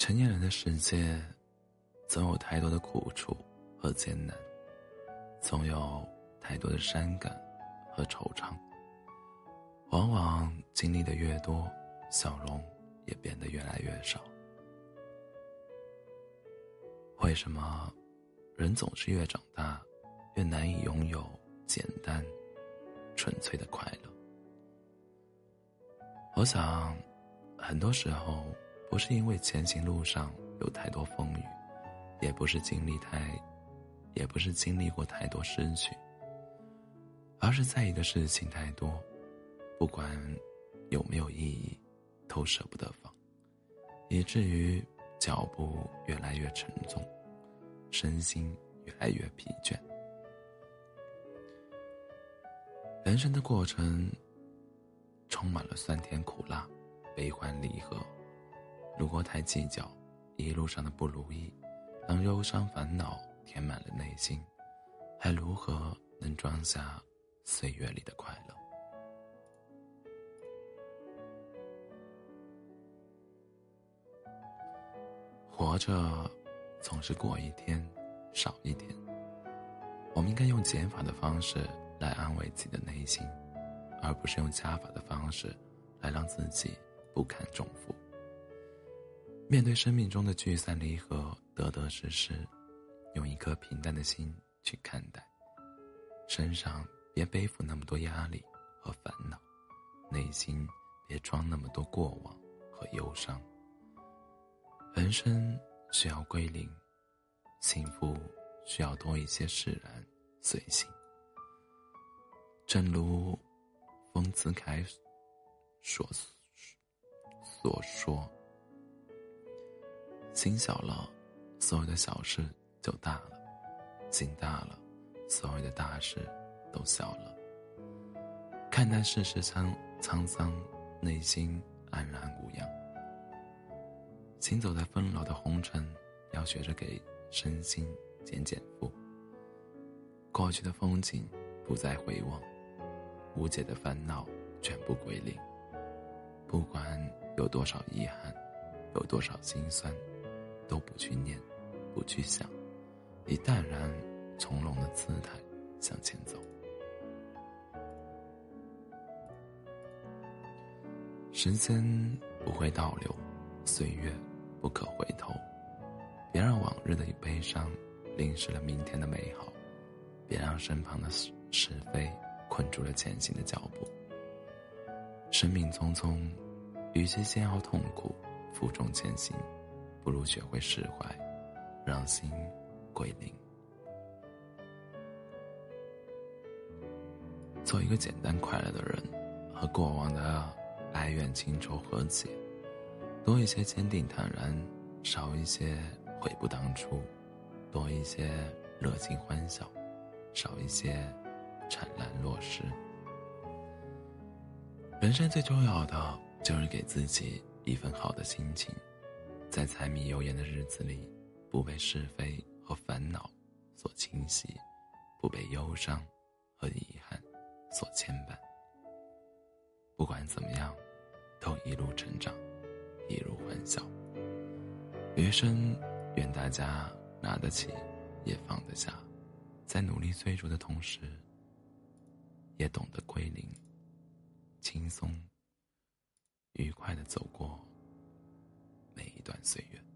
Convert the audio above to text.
成年人的世界，总有太多的苦楚和艰难，总有太多的伤感和惆怅。往往经历的越多，笑容也变得越来越少。为什么人总是越长大，越难以拥有简单、纯粹的快乐？我想，很多时候。不是因为前行路上有太多风雨，也不是经历太，也不是经历过太多失去，而是在意的事情太多，不管有没有意义，都舍不得放，以至于脚步越来越沉重，身心越来越疲倦。人生的过程充满了酸甜苦辣，悲欢离合。如果太计较，一路上的不如意，让忧伤烦恼填满了内心，还如何能装下岁月里的快乐？活着，总是过一天少一天。我们应该用减法的方式来安慰自己的内心，而不是用加法的方式来让自己不堪重负。面对生命中的聚散离合、得得失失，用一颗平淡的心去看待，身上别背负那么多压力和烦恼，内心别装那么多过往和忧伤。人生需要归零，幸福需要多一些释然随性。正如丰子恺所所说。心小了，所有的小事就大了；心大了，所有的大事都小了。看淡世事沧沧桑，内心安然无恙。行走在纷扰的红尘，要学着给身心减减负。过去的风景不再回望，无解的烦恼全部归零。不管有多少遗憾，有多少心酸。都不去念，不去想，以淡然从容的姿态向前走。时间不会倒流，岁月不可回头。别让往日的悲伤淋湿了明天的美好，别让身旁的是是非困住了前行的脚步。生命匆匆，与其煎熬痛苦，负重前行。不如学会释怀，让心归零，做一个简单快乐的人，和过往的哀怨情仇和解，多一些坚定坦然，少一些悔不当初，多一些热情欢笑，少一些灿烂落失。人生最重要的就是给自己一份好的心情。在柴米油盐的日子里，不被是非和烦恼所侵袭，不被忧伤和遗憾所牵绊。不管怎么样，都一路成长，一路欢笑。余生，愿大家拿得起，也放得下，在努力追逐的同时，也懂得归零，轻松、愉快的走过。每一段岁月。